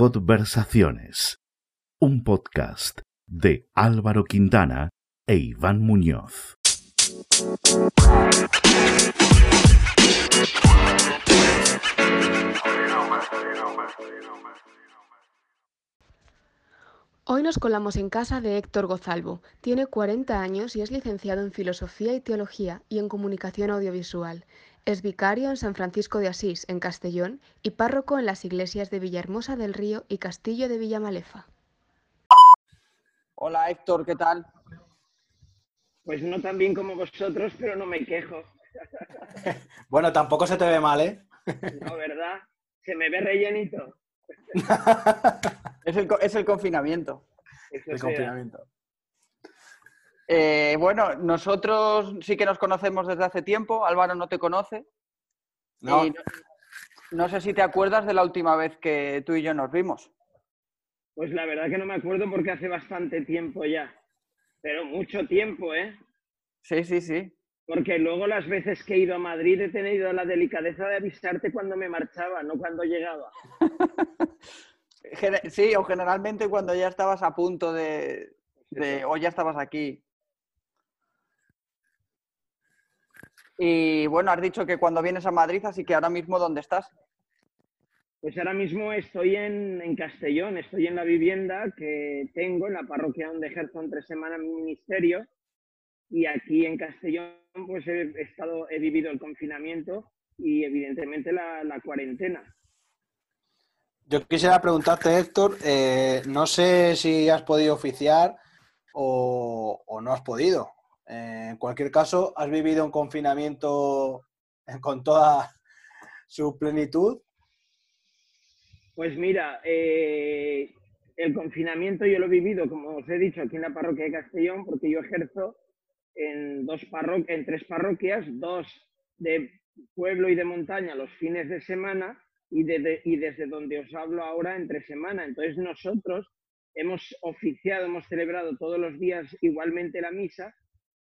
Conversaciones, un podcast de Álvaro Quintana e Iván Muñoz. Hoy nos colamos en casa de Héctor Gozalvo. Tiene 40 años y es licenciado en Filosofía y Teología y en Comunicación Audiovisual. Es vicario en San Francisco de Asís, en Castellón, y párroco en las iglesias de Villahermosa del Río y Castillo de Villamalefa. Hola Héctor, ¿qué tal? Pues no tan bien como vosotros, pero no me quejo. bueno, tampoco se te ve mal, ¿eh? no, ¿verdad? Se me ve rellenito. es, el, es, el, confinamiento. el confinamiento. Eh, bueno, nosotros sí que nos conocemos desde hace tiempo. Álvaro no te conoce. No. no. sé si te acuerdas de la última vez que tú y yo nos vimos. Pues la verdad que no me acuerdo porque hace bastante tiempo ya. Pero mucho tiempo, ¿eh? Sí, sí, sí. Porque luego las veces que he ido a Madrid he tenido la delicadeza de avisarte cuando me marchaba, no cuando llegaba. sí, o generalmente cuando ya estabas a punto de, de, o ya estabas aquí. Y bueno, has dicho que cuando vienes a Madrid, así que ahora mismo, ¿dónde estás? Pues ahora mismo estoy en, en, Castellón, estoy en la vivienda que tengo en la parroquia donde ejerzo entre semana mi ministerio y aquí en Castellón pues he, estado, he vivido el confinamiento y evidentemente la, la cuarentena. Yo quisiera preguntarte, Héctor, eh, no sé si has podido oficiar o, o no has podido. En cualquier caso, ¿has vivido un confinamiento con toda su plenitud? Pues mira, eh, el confinamiento yo lo he vivido, como os he dicho, aquí en la parroquia de Castellón, porque yo ejerzo en, dos en tres parroquias, dos de pueblo y de montaña los fines de semana y, y desde donde os hablo ahora entre semana. Entonces nosotros hemos oficiado, hemos celebrado todos los días igualmente la misa,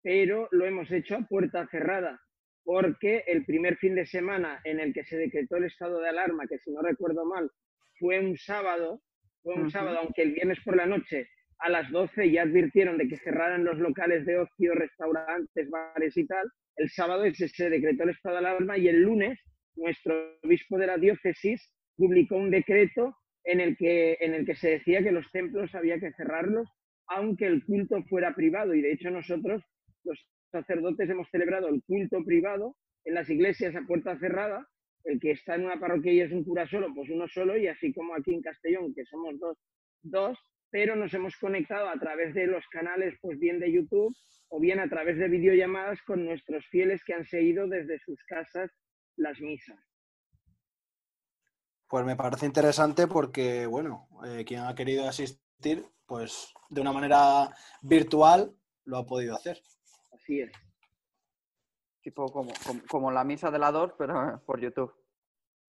pero lo hemos hecho a puerta cerrada, porque el primer fin de semana en el que se decretó el estado de alarma, que si no recuerdo mal, fue un sábado, fue un sábado, aunque el viernes por la noche a las 12 ya advirtieron de que cerraran los locales de ocio, restaurantes, bares y tal, el sábado se, se decretó el estado de alarma y el lunes nuestro obispo de la diócesis publicó un decreto en el que, en el que se decía que los templos había que cerrarlos aunque el culto fuera privado. Y de hecho nosotros, los sacerdotes, hemos celebrado el culto privado en las iglesias a puerta cerrada el que está en una parroquia y es un cura solo, pues uno solo, y así como aquí en Castellón, que somos dos, dos, pero nos hemos conectado a través de los canales, pues bien de YouTube o bien a través de videollamadas con nuestros fieles que han seguido desde sus casas las misas. Pues me parece interesante porque, bueno, eh, quien ha querido asistir, pues de una manera virtual lo ha podido hacer. Así es tipo como, como, la misa de la DOR, pero por YouTube.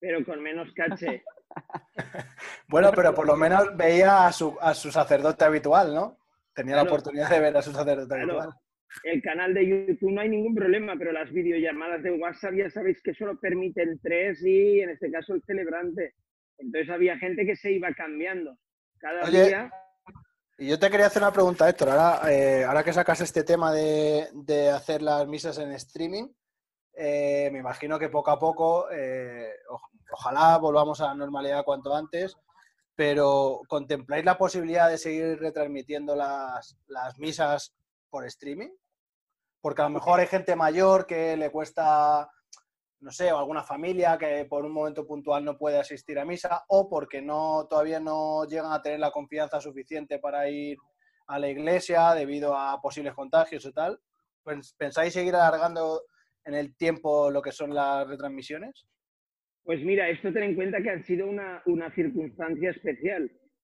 Pero con menos caché. bueno, pero por lo menos veía a su, a su sacerdote habitual, ¿no? Tenía la oportunidad de ver a su sacerdote habitual. El canal de YouTube no hay ningún problema, pero las videollamadas de WhatsApp ya sabéis que solo permiten tres y en este caso el celebrante. Entonces había gente que se iba cambiando. Cada día y yo te quería hacer una pregunta, Héctor. Ahora, eh, ahora que sacas este tema de, hacer las misas en streaming, eh, me imagino que poco a poco, eh, ojalá volvamos a la normalidad cuanto antes, pero ¿contempláis la posibilidad de seguir retransmitiendo las, las misas por streaming? Porque a lo mejor hay gente mayor que le cuesta no sé, o alguna familia que por un momento puntual no puede asistir a misa o porque no todavía no llegan a tener la confianza suficiente para ir a la iglesia debido a posibles contagios o tal. ¿Pensáis seguir alargando en el tiempo lo que son las retransmisiones? Pues mira, esto ten en cuenta que ha sido una, circunstancia especial.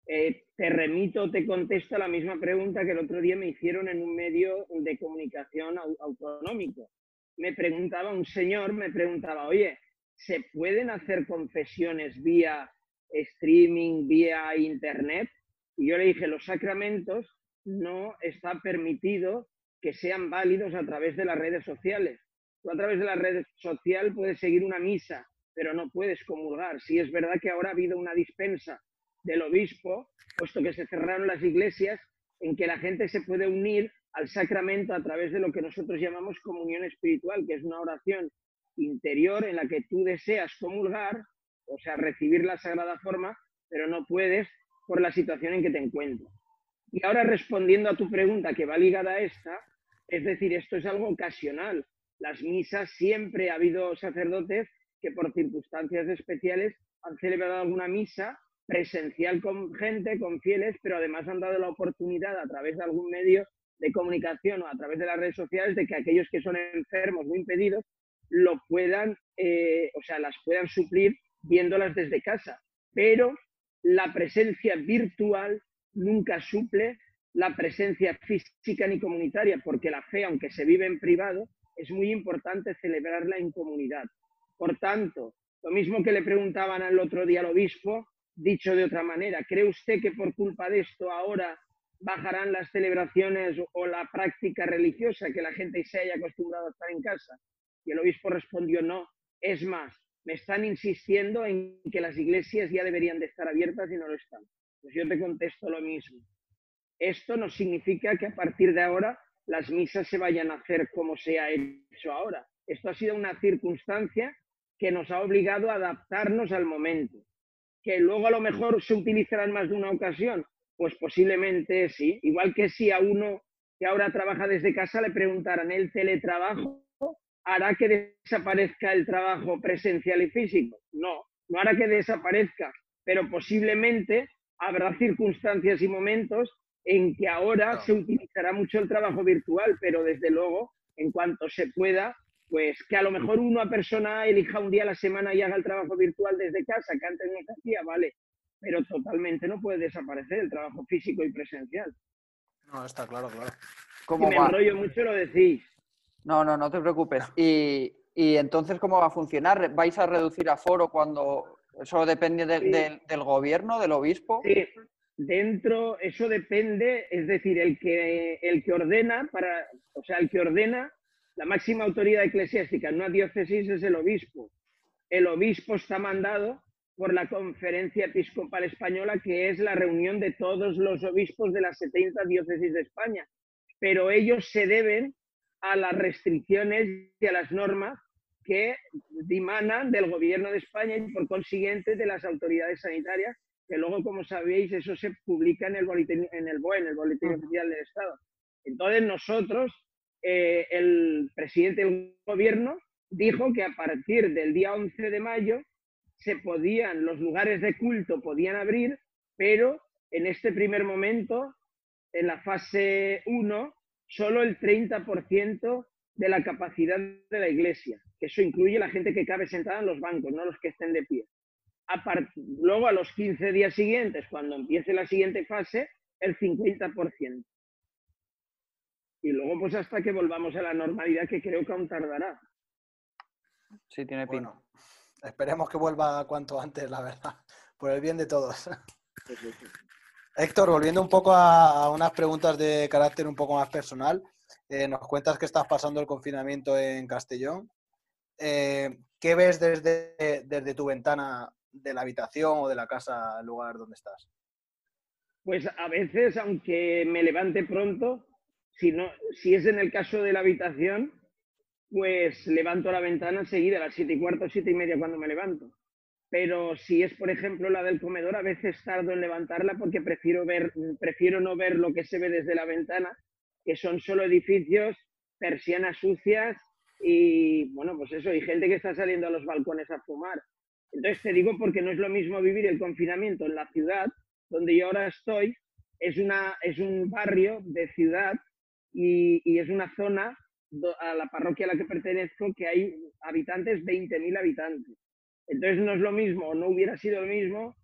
Eh, te remito, te contesto la misma pregunta que el otro día me hicieron en un medio de comunicación autonómico me preguntaba un señor, me preguntaba, oye, ¿se pueden hacer confesiones vía streaming, vía internet? Y yo le dije, los sacramentos no está permitido que sean válidos a través de las redes sociales. Tú a través de la red social puedes seguir una misa, pero no puedes comulgar. Si es verdad que ahora ha habido una dispensa del obispo, puesto que se cerraron las iglesias, en que la gente se puede unir al sacramento a través de lo que nosotros llamamos comunión espiritual, que es una oración interior en la que tú deseas comulgar, o sea, recibir la sagrada forma, pero no puedes por la situación en que te encuentras. Y ahora respondiendo a tu pregunta que va ligada a esta, es decir, esto es algo ocasional. Las misas siempre ha habido sacerdotes que por circunstancias especiales han celebrado alguna misa presencial con gente, con fieles, pero además han dado la oportunidad a través de algún medio de comunicación o a través de las redes sociales de que aquellos que son enfermos o impedidos lo puedan, eh, o sea, las puedan suplir viéndolas desde casa. Pero la presencia virtual nunca suple la presencia física ni comunitaria, porque la fe, aunque se vive en privado, es muy importante celebrarla en comunidad. Por tanto, lo mismo que le preguntaban al otro día al obispo, dicho de otra manera, ¿cree usted que por culpa de esto ahora bajarán las celebraciones o la práctica religiosa, que la gente se haya acostumbrado a estar en casa? Y el obispo respondió, no, es más, me están insistiendo en que las iglesias ya deberían de estar abiertas y no lo están. Pues yo te contesto lo mismo. Esto no significa que a partir de ahora las misas se vayan a hacer como se ha hecho ahora. Esto ha sido una circunstancia que nos ha obligado a adaptarnos al momento. Que luego a lo mejor se utilizarán más de una ocasión, pues posiblemente sí. Igual que si a uno que ahora trabaja desde casa le preguntaran el teletrabajo, hará que desaparezca el trabajo presencial y físico. No, no hará que desaparezca, pero posiblemente habrá circunstancias y momentos en que ahora se utilizará mucho el trabajo virtual, pero desde luego, en cuanto se pueda, pues que a lo mejor una persona elija un día a la semana y haga el trabajo virtual desde casa, que antes no se hacía, vale, pero totalmente no puede desaparecer el trabajo físico y presencial. No, está claro, claro. Si me enrollo mucho lo decís. No, no, no te preocupes. Y, entonces, ¿cómo va a funcionar? ¿Vais a reducir aforo cuando eso depende del gobierno, del obispo? Sí, dentro, eso depende, es decir, el que, el que ordena, para, o sea, el que ordena, la máxima autoridad eclesiástica en una diócesis es el obispo. El obispo está mandado por la Conferencia Episcopal Española, que es la reunión de todos los obispos de las 70 diócesis de España. Pero ellos se deben a las restricciones y a las normas que dimanan del gobierno de España y por consiguiente de las autoridades sanitarias, que luego, como sabéis, eso se publica en el boletín, en el BOE, en el Boletín Oficial del Estado. Entonces nosotros, eh, el presidente del gobierno dijo que a partir del día 11 de mayo se podían, los lugares de culto podían abrir, pero en este primer momento, en la fase 1, solo el 30% de la capacidad de la iglesia, que eso incluye la gente que cabe sentada en los bancos, no los que estén de pie. luego, a los 15 días siguientes, cuando empiece la siguiente fase, el 50%. Y luego, pues hasta que volvamos a la normalidad, que creo que aún tardará. Sí, tiene. Bueno, esperemos que vuelva cuanto antes, la verdad, por el bien de todos. Héctor, volviendo un poco a, unas preguntas de carácter un poco más personal, eh, nos cuentas que estás pasando el confinamiento en Castellón. Eh, ¿Qué ves desde, desde tu ventana de la habitación o de la casa, el lugar donde estás? Pues a veces, aunque me levante pronto, si, no, si es en el caso de la habitación, pues levanto la ventana enseguida, a las siete y cuarto, siete y media cuando me levanto pero si es, por ejemplo, la del comedor, a veces tardo en levantarla porque prefiero, ver, prefiero no ver lo que se ve desde la ventana, que son solo edificios, persianas sucias y, bueno, pues eso, y gente que está saliendo a los balcones a fumar. Entonces te digo porque no es lo mismo vivir el confinamiento en la ciudad, donde yo ahora estoy, es, una, es un barrio de ciudad y, y es una zona a la parroquia a la que pertenezco que hay habitantes, 20.000 habitantes. Entonces no es lo mismo, no hubiera sido lo mismo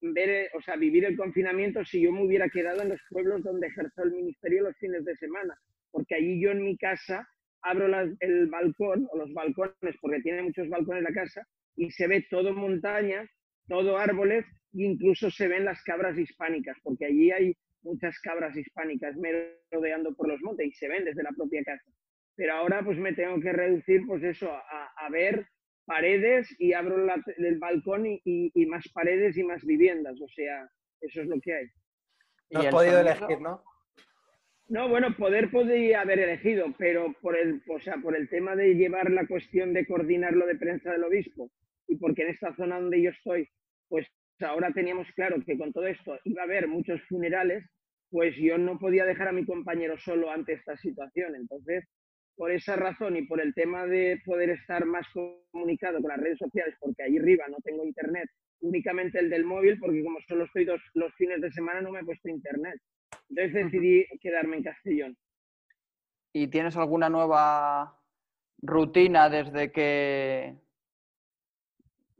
ver, o sea, vivir el confinamiento si yo me hubiera quedado en los pueblos donde ejerzo el ministerio los fines de semana, porque allí yo en mi casa abro el balcón o los balcones, porque tiene muchos balcones la casa, y se ve todo montaña, todo árboles, e incluso se ven las cabras hispánicas, porque allí hay muchas cabras hispánicas merodeando por los montes y se ven desde la propia casa. Pero ahora pues me tengo que reducir pues eso, a, a ver paredes y abro el balcón y, más paredes y más viviendas. O sea, eso es lo que hay. No has podido elegir, ¿no? No, bueno, poder podría haber elegido, pero por el, o sea, por el tema de llevar la cuestión de coordinar lo de prensa del obispo y porque en esta zona donde yo estoy, pues ahora teníamos claro que con todo esto iba a haber muchos funerales, pues yo no podía dejar a mi compañero solo ante esta situación. Entonces, por esa razón y por el tema de poder estar más comunicado con las redes sociales, porque ahí arriba no tengo internet, únicamente el del móvil, porque como solo estoy dos, los fines de semana no me he puesto internet. Entonces decidí quedarme en Castellón. ¿Y tienes alguna nueva rutina desde que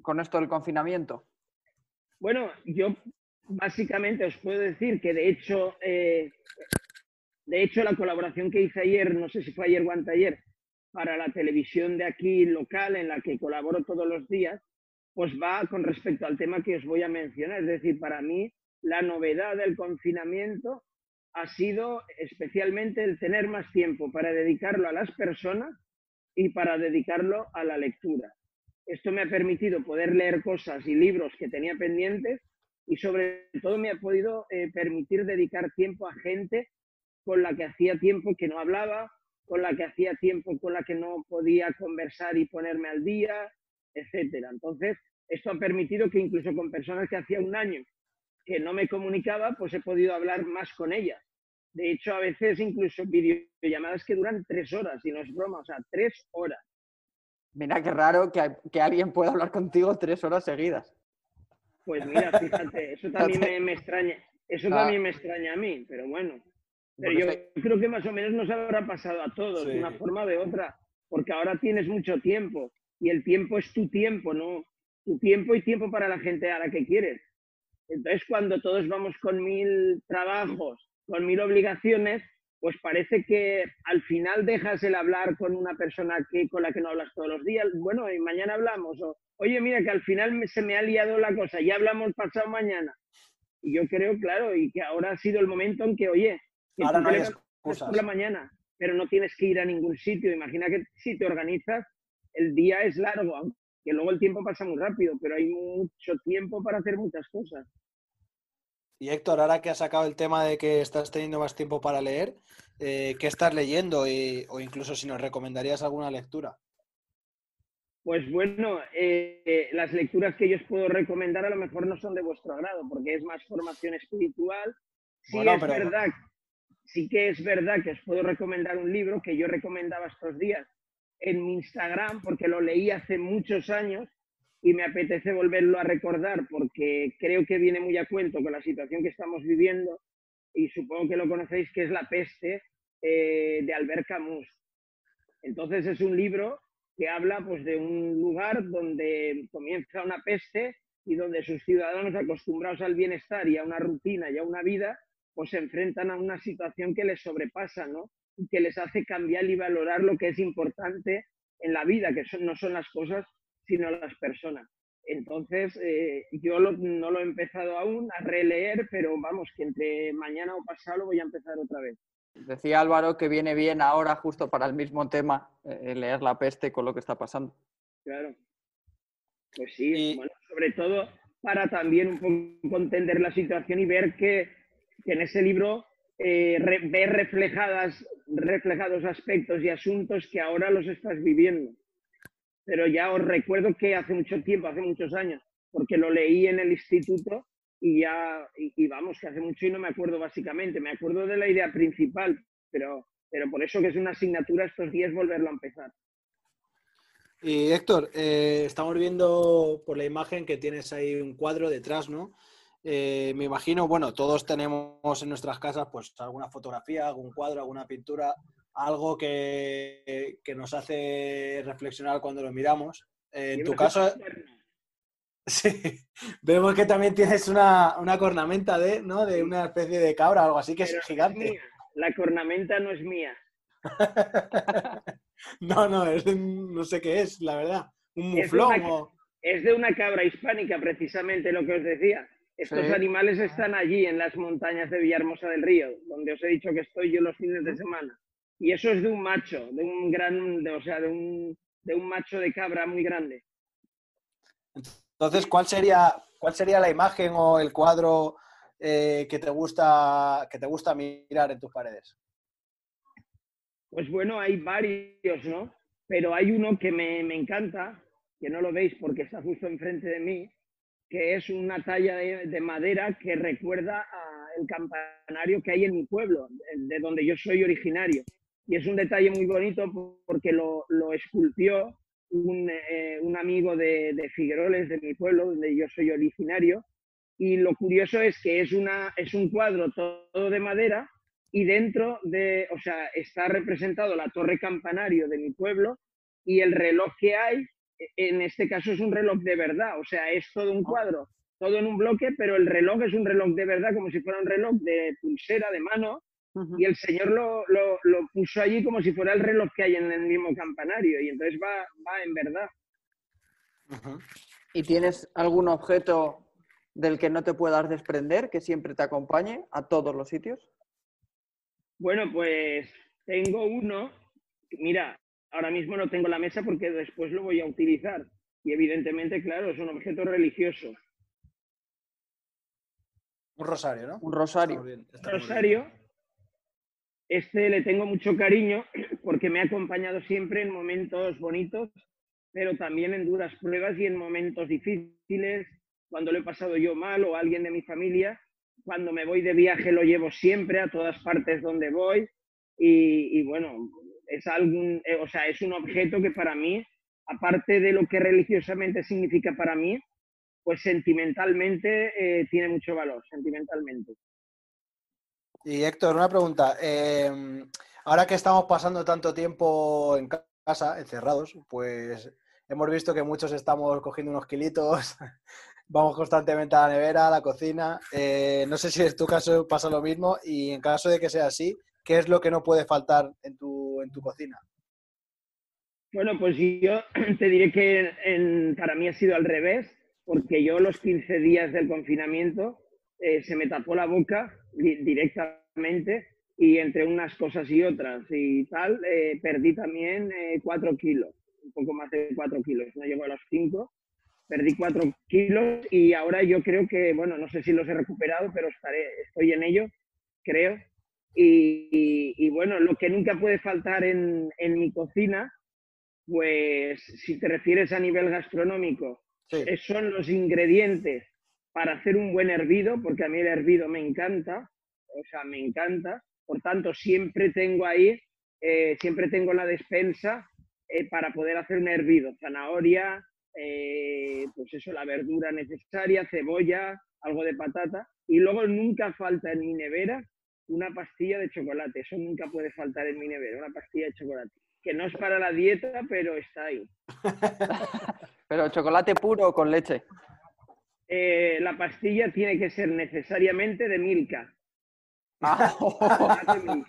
con esto del confinamiento? Bueno, yo básicamente os puedo decir que de hecho, eh, de hecho la colaboración que hice ayer, no sé si fue ayer o anteayer, para la televisión de aquí local en la que colaboro todos los días, pues va con respecto al tema que os voy a mencionar. Es decir, para mí la novedad del confinamiento ha sido especialmente el tener más tiempo para dedicarlo a las personas y para dedicarlo a la lectura. Esto me ha permitido poder leer cosas y libros que tenía pendientes y sobre todo me ha podido eh, permitir dedicar tiempo a gente con la que hacía tiempo que no hablaba, con la que hacía tiempo con la que no podía conversar y ponerme al día, etcétera. Entonces, esto ha permitido que incluso con personas que hacía un año que no me comunicaba, pues he podido hablar más con ellas. De hecho, a veces incluso videollamadas que duran tres horas, y no es broma, o sea, tres horas. Mira qué raro que, alguien pueda hablar contigo tres horas seguidas. Pues mira, fíjate, eso también me, extraña. Eso ah. también me extraña a mí, pero bueno. Pero yo creo que más o menos nos habrá pasado a todos, de una forma o de otra, porque ahora tienes mucho tiempo y el tiempo es tu tiempo, ¿no? Tu tiempo y tiempo para la gente a la que quieres. Entonces, cuando todos vamos con mil trabajos, con mil obligaciones, pues parece que al final dejas el hablar con una persona que, con la que no hablas todos los días. Bueno, y mañana hablamos. O, Oye, mira, que al final se me ha liado la cosa, ya hablamos pasado mañana. Y yo creo, claro, y que ahora ha sido el momento en que, oye, que ahora no hay por la mañana, pero no tienes que ir a ningún sitio. Imagina que si te organizas, el día es largo, aunque luego el tiempo pasa muy rápido, pero hay mucho tiempo para hacer muchas cosas. Y Héctor, ahora que has sacado el tema de que estás teniendo más tiempo para leer, eh, ¿qué estás leyendo? o incluso si nos recomendarías alguna lectura. Pues bueno, eh, las lecturas que yo os puedo recomendar a lo mejor no son de vuestro agrado, porque es más formación espiritual. Sí es verdad, sí que es verdad que os puedo recomendar un libro que yo recomendaba estos días en mi Instagram, porque lo leí hace muchos años y me apetece volverlo a recordar porque creo que viene muy a cuento con la situación que estamos viviendo y supongo que lo conocéis, que es La peste eh, de Albert Camus. Entonces es un libro que habla pues, de un lugar donde comienza una peste y donde sus ciudadanos acostumbrados al bienestar y a una rutina y a una vida, pues se enfrentan a una situación que les sobrepasa, ¿no? Y que les hace cambiar y valorar lo que es importante en la vida, que son, no son las cosas sino las personas. Entonces, eh, yo no lo he empezado aún a releer, pero vamos, que entre mañana o pasado lo voy a empezar otra vez. Decía Álvaro que viene bien ahora, justo para el mismo tema, eh, leer la peste con lo que está pasando. Claro. Pues sí, bueno, sobre todo para también un poco entender la situación y ver que, en ese libro eh, ver reflejadas, reflejados aspectos y asuntos que ahora los estás viviendo pero ya os recuerdo que hace mucho tiempo, hace muchos años, porque lo leí en el instituto y ya, y, vamos, que hace mucho y no me acuerdo básicamente, me acuerdo de la idea principal, pero, pero por eso que es una asignatura estos días volverlo a empezar. Y Héctor, eh, estamos viendo por la imagen que tienes ahí un cuadro detrás, ¿no? Eh, me imagino, bueno, todos tenemos en nuestras casas pues alguna fotografía, algún cuadro, alguna pintura algo que, nos hace reflexionar cuando lo miramos. en tu caso, sí, vemos que también tienes una, una, cornamenta de, ¿no? de una especie de cabra o algo así que es gigante. La cornamenta no es mía. no, no, es no sé qué es, la verdad. Un muflón. Es de una, cabra hispánica, precisamente lo que os decía. Estos animales están allí, en las montañas de Villahermosa del Río, donde os he dicho que estoy yo los fines de semana. Y eso es de un macho, de un gran, o sea, de un, de un macho de cabra muy grande. Entonces, ¿cuál sería, cuál sería la imagen o el cuadro eh, que, te gusta, que te gusta mirar en tus paredes? Pues bueno, hay varios, ¿no? Pero hay uno que me, me encanta, que no lo veis porque está justo enfrente de mí, que es una talla de, madera que recuerda al campanario que hay en mi pueblo, de donde yo soy originario. Y es un detalle muy bonito porque lo, esculpió un, eh, un amigo de, de, Figueroles, de mi pueblo, donde yo soy originario. Y lo curioso es que es, una, es un cuadro todo de madera y dentro de, o sea, está representado la torre campanario de mi pueblo y el reloj que hay en este caso es un reloj de verdad, o sea, es todo un cuadro, todo en un bloque, pero el reloj es un reloj de verdad, como si fuera un reloj de pulsera, de mano, y el señor lo, lo, puso allí como si fuera el reloj que hay en el mismo campanario, y entonces va, va en verdad. ¿Y tienes algún objeto del que no te puedas desprender, que siempre te acompañe a todos los sitios? Bueno, pues tengo uno, mira, ahora mismo no tengo la mesa porque después lo voy a utilizar. Y evidentemente, claro, es un objeto religioso. Un rosario, ¿no? Un rosario. Un rosario. Este le tengo mucho cariño porque me ha acompañado siempre en momentos bonitos, pero también en duras pruebas y en momentos difíciles, cuando lo he pasado yo mal o alguien de mi familia. Cuando me voy de viaje lo llevo siempre a todas partes donde voy. Y, y bueno, es algún, eh, o sea, es un objeto que para mí, aparte de lo que religiosamente significa para mí, pues sentimentalmente eh, tiene mucho valor, sentimentalmente. Y Héctor, una pregunta. Em, ahora que estamos pasando tanto tiempo en casa, encerrados, pues hemos visto que muchos estamos cogiendo unos kilitos, vamos constantemente a la nevera, a la cocina. Eh, no sé si en tu caso pasa lo mismo y en caso de que sea así, ¿qué es lo que no puede faltar en tu, en tu cocina? Bueno, pues yo te diré que para mí ha sido al revés, porque yo los 15 días del confinamiento eh, se me tapó la boca directamente y entre unas cosas y otras y tal, eh, perdí también 4 eh, kilos, un poco más de 4 kilos, no llego a los 5, perdí 4 kilos y ahora yo creo que, bueno, no sé si los he recuperado, pero estaré, estoy en ello, creo, y, bueno, lo que nunca puede faltar en, en, mi cocina, pues si te refieres a nivel gastronómico, son los ingredientes para hacer un buen hervido, porque a mí el hervido me encanta, o sea, me encanta. Por tanto, siempre tengo ahí, eh, siempre tengo la despensa eh, para poder hacer un hervido. Zanahoria, eh, pues eso, la verdura necesaria, cebolla, algo de patata. Y luego nunca falta en mi nevera una pastilla de chocolate. Eso nunca puede faltar en mi nevera, una pastilla de chocolate. Que no es para la dieta, pero está ahí. pero chocolate puro o con leche. Eh, la pastilla tiene que ser necesariamente de Milka. Ah.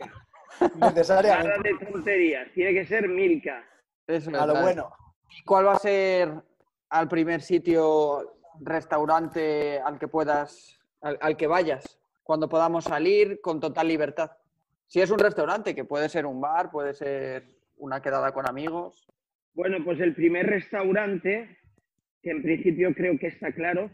necesariamente. Nada de tonterías, tiene que ser Milka. a lo bueno. ¿Y cuál va a ser al primer sitio, restaurante al que puedas, al que vayas? Cuando podamos salir con total libertad. Si es un restaurante, que puede ser un bar, puede ser una quedada con amigos. Bueno, pues el primer restaurante, que en principio creo que está claro,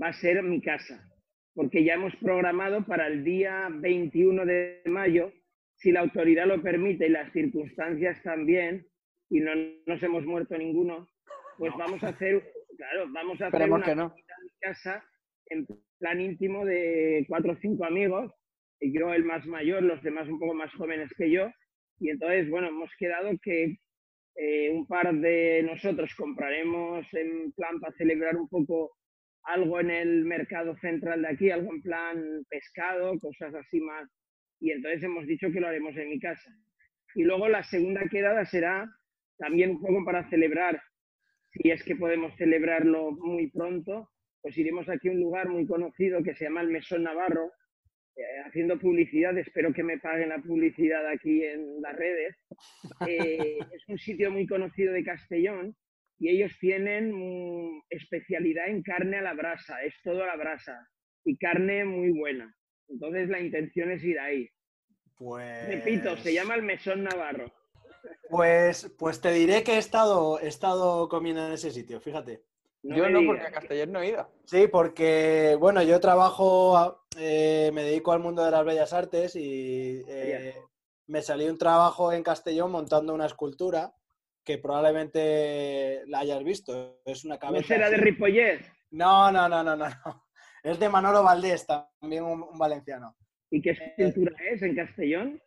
va a ser mi casa, porque ya hemos programado para el día 21 de mayo, si la autoridad lo permite y las circunstancias también, y no nos hemos muerto ninguno, pues vamos a hacer, claro, vamos a hacer una que no. mi casa en plan íntimo de cuatro o cinco amigos, y yo el más mayor, los demás un poco más jóvenes que yo, y entonces, bueno, hemos quedado que eh, un par de nosotros compraremos en plan para celebrar un poco algo en el mercado central de aquí, algo en plan pescado, cosas así más, y entonces hemos dicho que lo haremos en mi casa. Y luego la segunda quedada será también un poco para celebrar, si es que podemos celebrarlo muy pronto, pues iremos aquí a un lugar muy conocido que se llama el Mesón Navarro, eh, haciendo publicidad, espero que me paguen la publicidad aquí en las redes. Eh, es un sitio muy conocido de Castellón y ellos tienen mm, especialidad en carne a la brasa, es todo a la brasa y carne muy buena. Entonces la intención es ir ahí. Repito, se llama el Mesón Navarro. Pues, pues te diré que he estado, he estado comiendo en ese sitio, fíjate. No yo no, digas. porque a Castellón no he ido. Sí, porque, bueno, yo trabajo, eh, me dedico al mundo de las bellas artes y eh, me salió un trabajo en Castellón montando una escultura que probablemente la hayas visto. Es una ¿No cabeza. será de. Ripollet? No, no, no, no, no, no. Es de Manolo Valdés, también un, un valenciano. ¿Y qué escultura es en Castellón?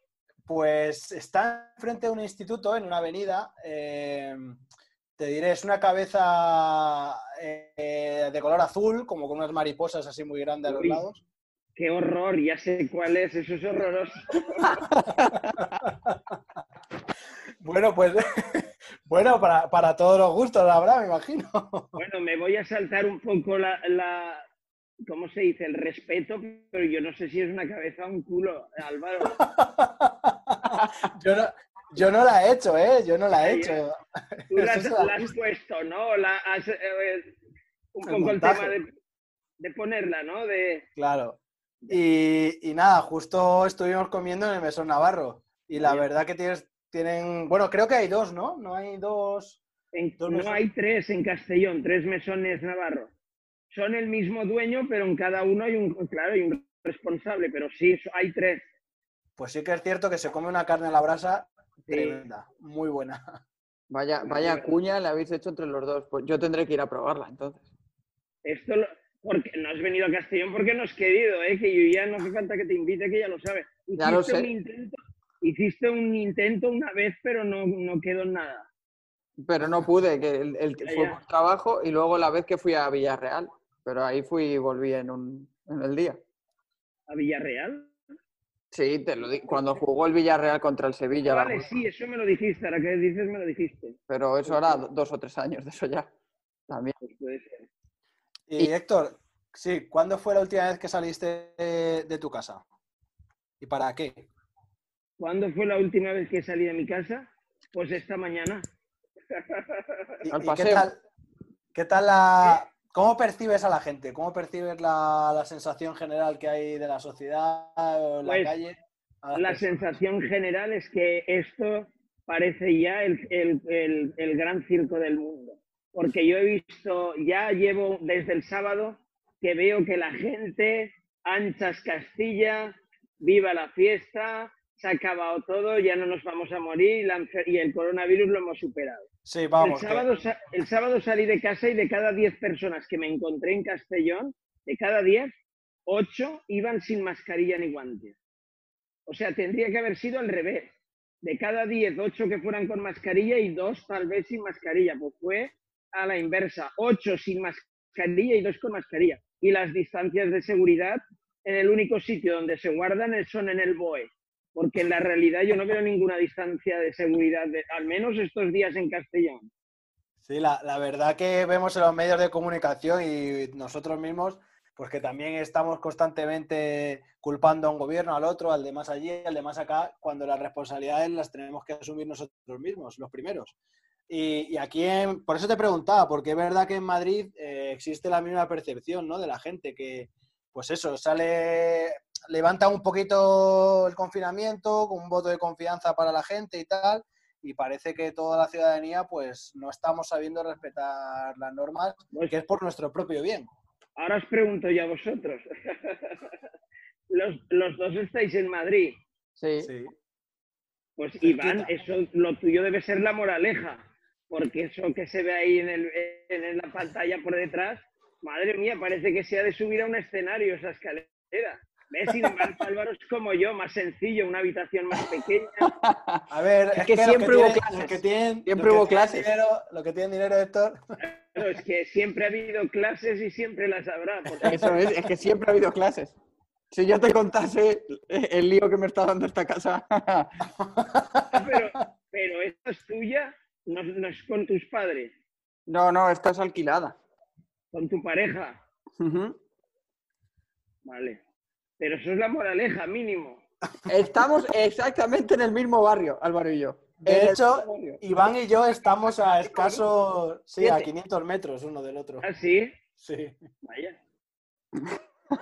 Pues está frente a un instituto, en una avenida. Te diré, es una cabeza eh, de color azul, como con unas mariposas así muy grandes a los lados. ¡Qué horror! Ya sé cuál es, eso es horroroso. Bueno, pues bueno, para, para todos los gustos, la verdad, me imagino. Bueno, me voy a saltar un poco la, la- ¿cómo se dice? El respeto, pero yo no sé si es una cabeza o un culo, Álvaro. Yo no, yo no la he hecho, ¿eh? Yo no la he hecho. Tú la has, la puesto, ¿no? La has, eh, un poco el tema de, de ponerla, ¿no? De, Claro. Y, y nada, justo estuvimos comiendo en el Mesón Navarro. Y la Bien. verdad que tienes, tienen. Bueno, creo que hay dos, ¿no? No hay dos. en- Dos no hay tres en Castellón, tres mesones Navarro. Son el mismo dueño, pero en cada uno hay un, claro, hay un responsable, pero sí, hay tres. Pues sí que es cierto que se come una carne a la brasa. Tremenda, muy buena. Vaya, vaya cuña le habéis hecho entre los dos. Pues yo tendré que ir a probarla entonces. Esto lo- porque no has venido a Castellón porque no has querido, ¿eh? que yo ya no hace falta que te invite, que ya lo sabes. Ya lo Hiciste sé. Un intento, hiciste un intento una vez, pero no, no quedó en nada. Pero no pude, que el, el- Ya, fue ya. por trabajo y luego la vez que fui a Villarreal. Pero ahí fui y volví en, un, en el día. ¿A Villarreal? Sí, te lo di cuando jugó el Villarreal contra el Sevilla. la vale, sí, eso me lo dijiste, ahora que dices me lo dijiste. Pero eso era do- dos o tres años de eso ya. También. Pues puede ser. Y Y- Héctor, sí, ¿cuándo fue la última vez que saliste de, de tu casa? ¿Y para qué? ¿Cuándo fue la última vez que salí de mi casa? Pues esta mañana. ¿Y, Al y paseo. qué tal, qué tal la... ¿Cómo percibes a la gente? ¿Cómo percibes la, la sensación general que hay de la sociedad o en la Pues, calle? La sensación general es que esto parece ya el, el- el- el gran circo del mundo. Porque yo he visto, ya llevo desde el sábado que veo que la gente, anchas Castilla, viva la fiesta, se ha acabado todo, ya no nos vamos a morir y el coronavirus lo hemos superado. Sí, vamos. el, sábado, sa- el sábado salí de casa y de cada 10 personas que me encontré en Castellón, de cada 10, 8 iban sin mascarilla ni guantes. O sea, tendría que haber sido al revés. De cada 10, 8 que fueran con mascarilla y 2 tal vez sin mascarilla. Pues fue a la inversa. 8 sin mascarilla y 2 con mascarilla. Y las distancias de seguridad en el único sitio donde se guardan son en el BOE. Porque en la realidad yo no veo ninguna distancia de seguridad, al menos estos días en Castellón. Sí, la, la verdad que vemos en los medios de comunicación y nosotros mismos, pues que también estamos constantemente culpando a un gobierno, al otro, al de más allí, al de más acá, cuando las responsabilidades las tenemos que asumir nosotros mismos, los primeros. Y, y aquí, en- por eso te preguntaba, porque es verdad que en Madrid eh, existe la misma percepción, ¿no? De la gente que, pues eso, sale, levanta un poquito el confinamiento, con un voto de confianza para la gente y tal, y parece que toda la ciudadanía pues no estamos sabiendo respetar las normas, Pues- que es por nuestro propio bien. Ahora os pregunto yo a vosotros. los, los dos estáis en Madrid. Sí. Sí. Pues. Iván, eso lo tuyo debe ser la moraleja, porque eso que se ve ahí en, el, en la pantalla por detrás, madre mía, parece que se ha de subir a un escenario esa escalera. ¿Ves? Sin embargo, Álvaro es como yo, más sencillo, una habitación más pequeña. A ver, Es es, que que, siempre hubo clases. los que tienen, Siempre los que hubo tienen clases. dinero, los que tienen dinero, Héctor, Claro, es que siempre ha habido clases y siempre las habrá. porque- Eso es, es que siempre ha habido clases. Si yo te contase el lío que me está dando esta casa. pero, pero esta es tuya, no, no es con tus padres, No, no, esta es alquilada. con tu pareja. Vale. Pero eso es la moraleja, mínimo. Estamos exactamente en el mismo barrio, Álvaro y yo. De hecho. Iván y yo estamos a escasos, sí, a Siete. 500 metros uno del otro. ¿Ah, sí? Sí. Vaya.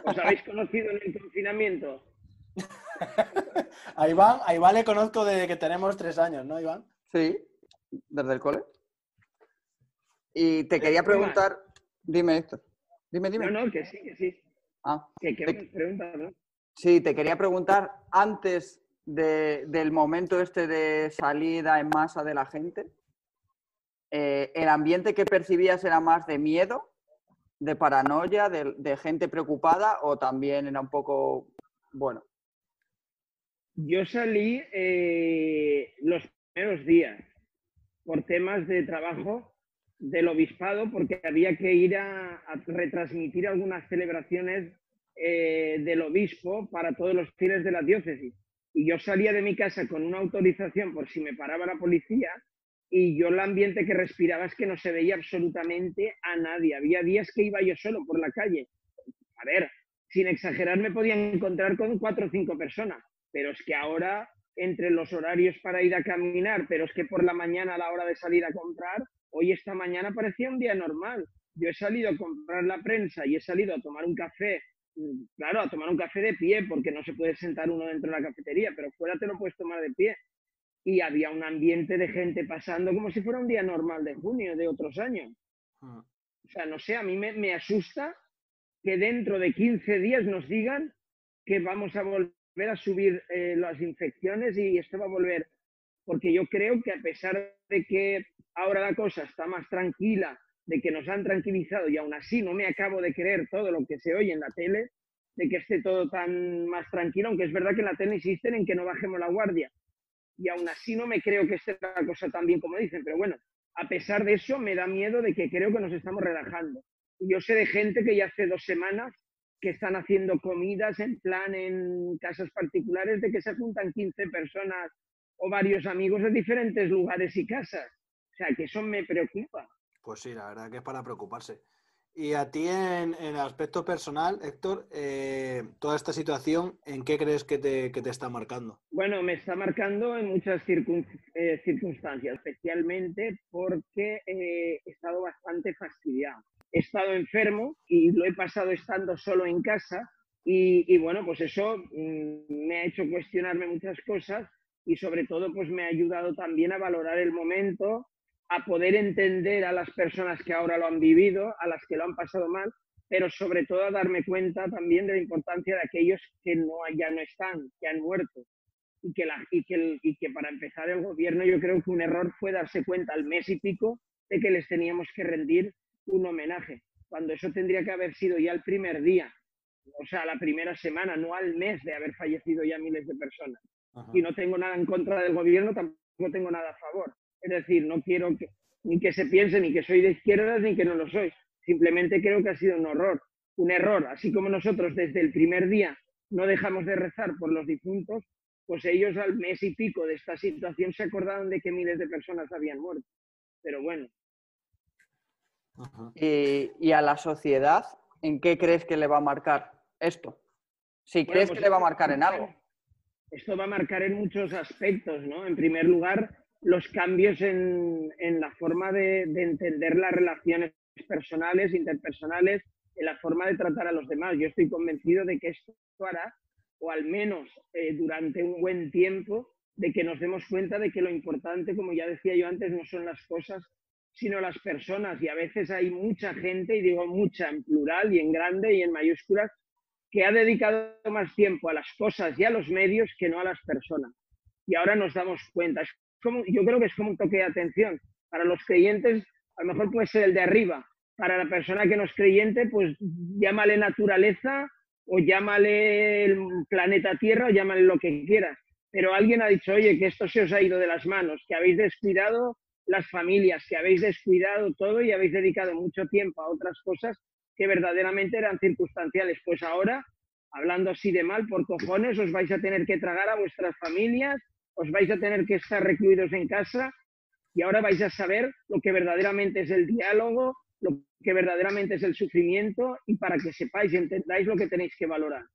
¿Os habéis conocido en el confinamiento? A Iván, a Iván le conozco desde que tenemos tres años, ¿no, Iván? Sí, desde el cole. Y te quería preguntar, Dime, Héctor. Dime, dime. No, no, que sí, que sí. Ah, te- ¿no? Sí, te quería preguntar, antes de- del momento este de salida en masa de la gente, eh, ¿el ambiente que percibías era más de miedo, de paranoia, de, de gente preocupada o también era un poco, bueno, Yo salí eh, los primeros días por temas de trabajo del obispado porque había que ir a, retransmitir algunas celebraciones eh, del obispo para todos los fieles de la diócesis. Y yo salía de mi casa con una autorización por si me paraba la policía y yo el ambiente que respiraba es que no se veía absolutamente a nadie. Había días que iba yo solo por la calle. A ver, sin exagerar me podía encontrar con cuatro o cinco personas, pero es que ahora entre los horarios para ir a caminar, pero es que por la mañana a la hora de salir a comprar, hoy esta mañana parecía un día normal. Yo he salido a comprar la prensa y he salido a tomar un café, mm, claro, a tomar un café de pie, porque no se puede sentar uno dentro de la cafetería, pero fuera te lo puedes tomar de pie. Y había un ambiente de gente pasando como si fuera un día normal de junio de otros años. Mm. O sea, no sé, a mí me, me asusta que dentro de 15 días nos digan que vamos a volver a subir eh, las infecciones y esto va a volver. Porque yo creo que a pesar de que ahora la cosa está más tranquila, de que nos han tranquilizado y aún así no me acabo de creer todo lo que se oye en la tele, de que esté todo tan más tranquilo, aunque es verdad que en la tele insisten en que no bajemos la guardia. Y aún así no me creo que esté la cosa tan bien como dicen, pero bueno, a pesar de eso me da miedo de que creo que nos estamos relajando. Yo sé de gente que ya hace dos semanas que están haciendo comidas en plan en casas particulares de que se juntan 15 personas o varios amigos de diferentes lugares y casas. O sea, que eso me preocupa. Pues sí, la verdad que es para preocuparse. Y a ti en, en el aspecto personal, Héctor, eh, toda esta situación, ¿en qué crees que te, que te está marcando? Bueno, me está marcando en muchas circun- eh, circunstancias, especialmente porque eh, he estado bastante fastidiado. He estado enfermo y lo he pasado estando solo en casa y, bueno, pues eso mm, me ha hecho cuestionarme muchas cosas y sobre todo pues me ha ayudado también a valorar el momento, a poder entender a las personas que ahora lo han vivido, a las que lo han pasado mal, pero sobre todo a darme cuenta también de la importancia de aquellos que no, ya no están, que han muerto. Y que, y que para empezar el gobierno yo creo que un error fue darse cuenta al mes y pico de que les teníamos que rendir un homenaje, cuando eso tendría que haber sido ya el primer día, o sea, la primera semana, no al mes de haber fallecido ya miles de personas. Y no tengo nada en contra del gobierno, tampoco tengo nada a favor. Es decir, no quiero que, ni que se piense ni que soy de izquierdas ni que no lo soy. Simplemente creo que ha sido un horror, un error. Así como nosotros desde el primer día no dejamos de rezar por los difuntos, pues ellos al mes y pico de esta situación se acordaron de que miles de personas habían muerto. Pero bueno. Y, y a la sociedad, ¿en qué crees que le va a marcar esto? Si Bueno, crees pues que le va a marcar en algo. Esto va a marcar en muchos aspectos, ¿no? En primer lugar, los cambios en, en la forma de, de entender las relaciones personales, interpersonales, en la forma de tratar a los demás. Yo estoy convencido de que esto hará, o al menos eh, durante un buen tiempo, de que nos demos cuenta de que lo importante, como ya decía yo antes, no son las cosas, sino las personas. Y a veces hay mucha gente, y digo mucha en plural y en grande y en mayúsculas, que ha dedicado más tiempo a las cosas y a los medios que no a las personas. Y ahora nos damos cuenta. Es como, yo creo que es como un toque de atención. Para los creyentes, a lo mejor puede ser el de arriba. Para la persona que no es creyente, pues llámale naturaleza o llámale planeta Tierra o llámale lo que quieras. Pero alguien ha dicho, oye, que esto se os ha ido de las manos, que habéis descuidado las familias, que habéis descuidado todo y habéis dedicado mucho tiempo a otras cosas que verdaderamente eran circunstanciales. Pues ahora, hablando así de mal, por cojones, os vais a tener que tragar a vuestras familias, os vais a tener que estar recluidos en casa y ahora vais a saber lo que verdaderamente es el diálogo, lo que verdaderamente es el sufrimiento y para que sepáis y entendáis lo que tenéis que valorar.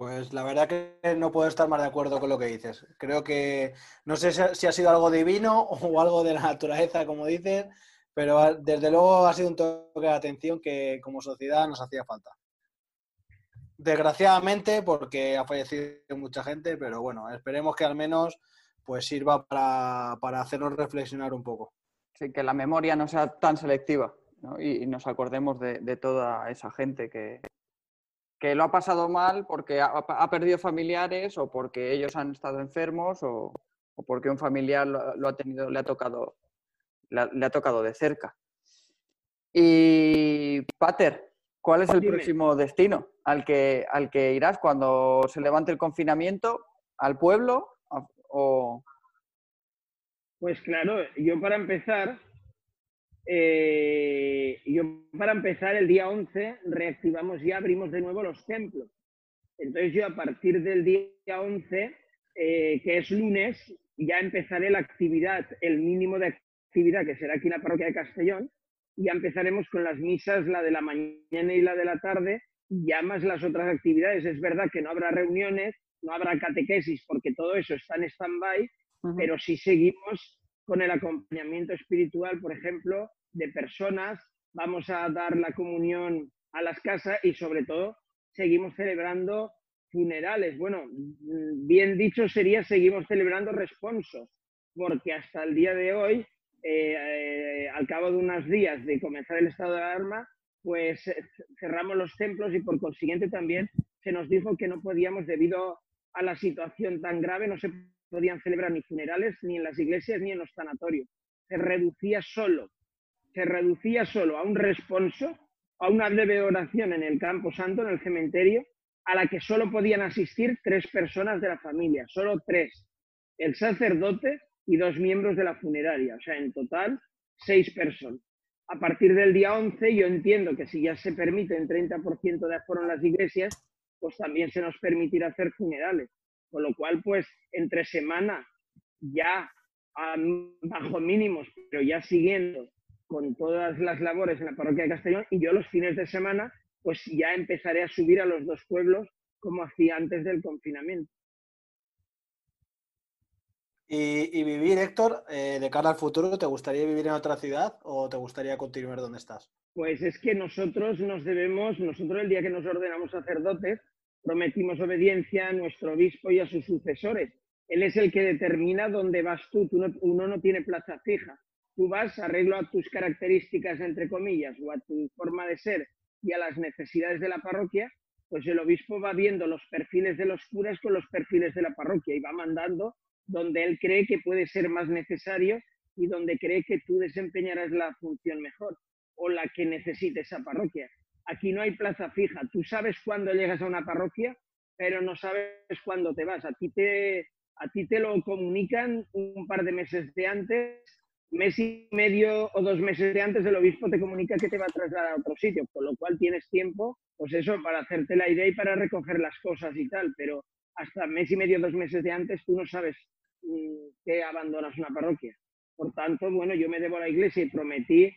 Pues la verdad que no puedo estar más de acuerdo con lo que dices. Creo que no sé si ha- si ha sido algo divino o algo de la naturaleza, como dices, pero desde luego ha sido un toque de atención que como sociedad nos hacía falta. Desgraciadamente, porque ha fallecido mucha gente, pero bueno, esperemos que al menos pues sirva para, para hacernos reflexionar un poco. Sí, que la memoria no sea tan selectiva. y, nos acordemos de, toda esa gente que, que, lo ha pasado mal porque ha, perdido familiares o porque ellos han estado enfermos o, porque un familiar lo, ha tenido, le ha tocado, le ha, tocado de cerca. Y Pater, ¿cuál es el próximo destino al que, al que irás cuando se levante el confinamiento? ¿Al pueblo? O... Pues claro, yo para empezar, eh, yo para empezar el día 11 reactivamos ya, abrimos de nuevo los templos. Entonces yo a partir del día 11, eh, que es lunes, ya empezaré la actividad, el mínimo de actividad que será aquí en la parroquia de Castellón, y ya empezaremos con las misas, la de la mañana y la de la tarde, y ya más las otras actividades. Es verdad que no habrá reuniones, no habrá catequesis, porque todo eso está en stand-by, pero sí seguimos con el acompañamiento espiritual, por ejemplo, de personas, vamos a dar la comunión a las casas y sobre todo seguimos celebrando funerales. Bueno, bien dicho sería seguimos celebrando responsos, porque hasta el día de hoy, eh, eh, al cabo de unos días de comenzar el estado de alarma, pues eh, cerramos los templos y por consiguiente también se nos dijo que no podíamos, debido a la situación tan grave, no se podían celebrar ni funerales ni en las iglesias ni en los sanatorios. Se reducía solo, se reducía solo a un responso, a una breve oración en el campo santo, en el cementerio, a la que solo podían asistir tres personas de la familia, solo tres, el sacerdote y dos miembros de la funeraria, o sea, en total seis personas. A partir del día 11 yo entiendo que si ya se permite el 30% de aforo en las iglesias, pues también se nos permitirá hacer funerales. Con lo cual, pues entre semana, ya bajo mínimos, pero ya siguiendo con todas las labores en la parroquia de Castellón, y yo los fines de semana, pues ya empezaré a subir a los dos pueblos como hacía antes del confinamiento. Y, vivir, Héctor, eh, de cara al futuro, ¿te gustaría vivir en otra ciudad o te gustaría continuar donde estás? Pues es que nosotros nos debemos, nosotros el día que nos ordenamos sacerdotes, prometimos obediencia a nuestro obispo y a sus sucesores. Él es el que determina dónde vas tú. uno no tiene plaza fija. Tú vas, arreglo a tus características, entre comillas, o a tu forma de ser y a las necesidades de la parroquia, pues el obispo va viendo los perfiles de los curas con los perfiles de la parroquia y va mandando donde él cree que puede ser más necesario y donde cree que tú desempeñarás la función mejor o la que necesite esa parroquia. Aquí no hay plaza fija. Tú sabes cuándo llegas a una parroquia, pero no sabes cuándo te vas. A ti te, a ti te lo comunican un par de meses de antes, mes y medio o dos meses de antes el obispo te comunica que te va a trasladar a otro sitio, con lo cual tienes tiempo, pues eso, para hacerte la idea y para recoger las cosas y tal, pero hasta mes y medio, dos meses de antes tú no sabes mm, que abandonas una parroquia. Por tanto, bueno, yo me debo a la iglesia y prometí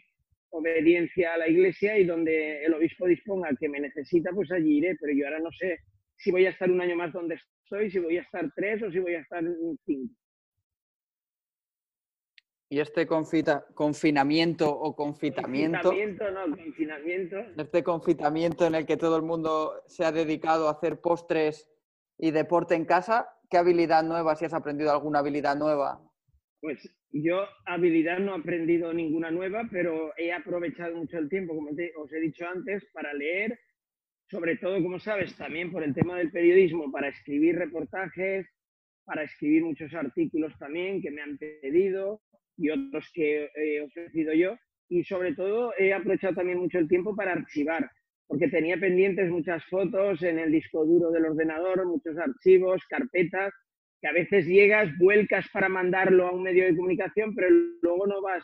obediencia a la iglesia y donde el obispo disponga que me necesita, pues allí iré, pero yo ahora no sé si voy a estar un año más donde estoy, si voy a estar tres o si voy a estar cinco. Y este confinamiento o confitamiento. Confinamiento, no, confinamiento. Este confitamiento en el que todo el mundo se ha dedicado a hacer postres y deporte en casa, ¿qué habilidad nueva, si has aprendido alguna habilidad nueva, pues yo habilidad no he aprendido ninguna nueva, pero he aprovechado mucho el tiempo, como os he dicho antes, para leer, sobre todo, como sabes, también por el tema del periodismo, para escribir reportajes, para escribir muchos artículos también que me han pedido y otros que he ofrecido yo. Y sobre todo he aprovechado también mucho el tiempo para archivar, porque tenía pendientes muchas fotos en el disco duro del ordenador, muchos archivos, carpetas, que a veces llegas, vuelcas para mandarlo a un medio de comunicación, pero luego no vas,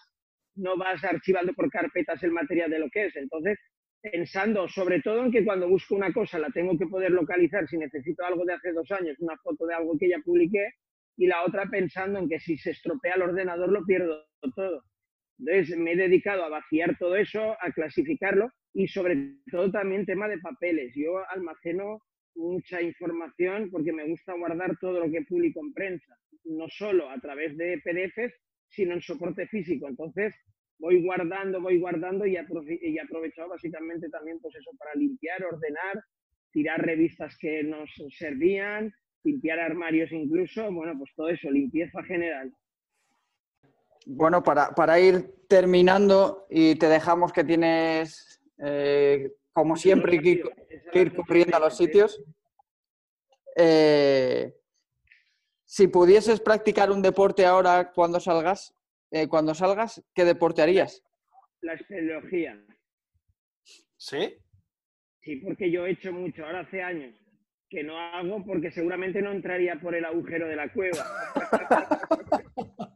no vas archivando por carpetas el material de lo que es. Entonces, pensando sobre todo en que cuando busco una cosa la tengo que poder localizar si necesito algo de hace dos años, una foto de algo que ya publiqué, y la otra pensando en que si se estropea el ordenador lo pierdo todo. Entonces me he dedicado a vaciar todo eso, a clasificarlo y sobre todo también tema de papeles. Yo almaceno mucha información porque me gusta guardar todo lo que publico en prensa, no solo a través de PDFs, sino en soporte físico. Entonces, voy guardando, voy guardando y, he aprovechado básicamente también pues eso para limpiar, ordenar, tirar revistas que nos servían, limpiar armarios incluso, bueno, pues todo eso, limpieza general. Bueno, para, para ir terminando y te dejamos que tienes, eh, como siempre, que, que ir corriendo a los sitios. Eh, si pudieses practicar un deporte ahora cuando salgas, eh, cuando salgas, ¿qué deporte harías? La espeleología. ¿Sí? Sí, porque yo he hecho mucho, ahora hace años, que no hago porque seguramente no entraría por el agujero de la cueva.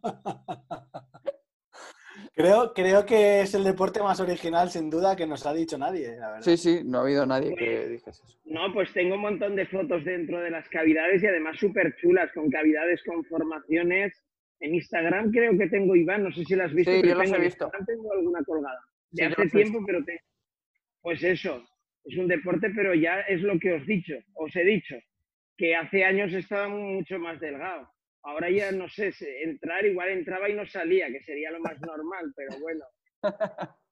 Creo, creo que es el deporte más original, sin duda, que nos ha dicho nadie, la verdad. Sí, sí, no ha habido nadie que Pues, dijese eso. No, pues tengo un montón de fotos dentro de las cavidades y además súper chulas, con cavidades con formaciones. En Instagram creo que tengo Iván, no sé si las has visto. Sí, pero yo las tengo he en visto. Tengo alguna colgada. De Sí, hace las he visto. tiempo, pero te... Pues eso, es un deporte, pero ya es lo que os dicho, os he dicho, que hace años estaba mucho más delgado. Ahora ya no sé, entrar igual entraba y no salía, que sería lo más normal, pero bueno.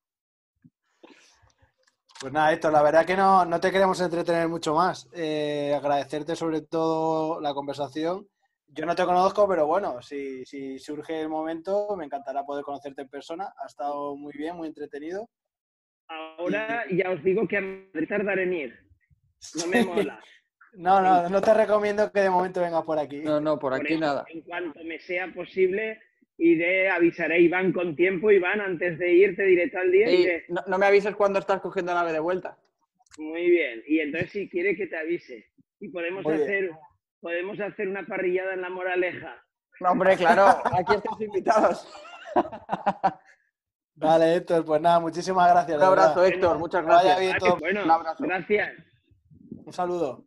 Pues nada, Héctor, la verdad que no, no te queremos entretener mucho más. Eh, agradecerte sobre todo la conversación. Yo no te conozco, pero bueno, si, si surge el momento, me encantará poder conocerte en persona. Ha estado muy bien, muy entretenido. Ahora ya os digo que a Madrid tardaré en ir. No me mola. No, no, no te recomiendo que de momento vengas por aquí. No, no, por Por aquí eso, nada. En cuanto me sea posible, iré, avisaré a Iván con tiempo. Iván, antes de ir, te diré tal día. y no, no me avises cuando estás cogiendo la ave de vuelta. muy bien. Y entonces, si quiere que te avise. Y podemos Muy bien. hacer, podemos hacer una parrillada en la moraleja. No, hombre, claro, aquí estáis invitados. Vale, Héctor, pues nada, muchísimas gracias. Un abrazo. Héctor, muchas gracias. bien todo. bueno, Un abrazo. gracias. Un saludo.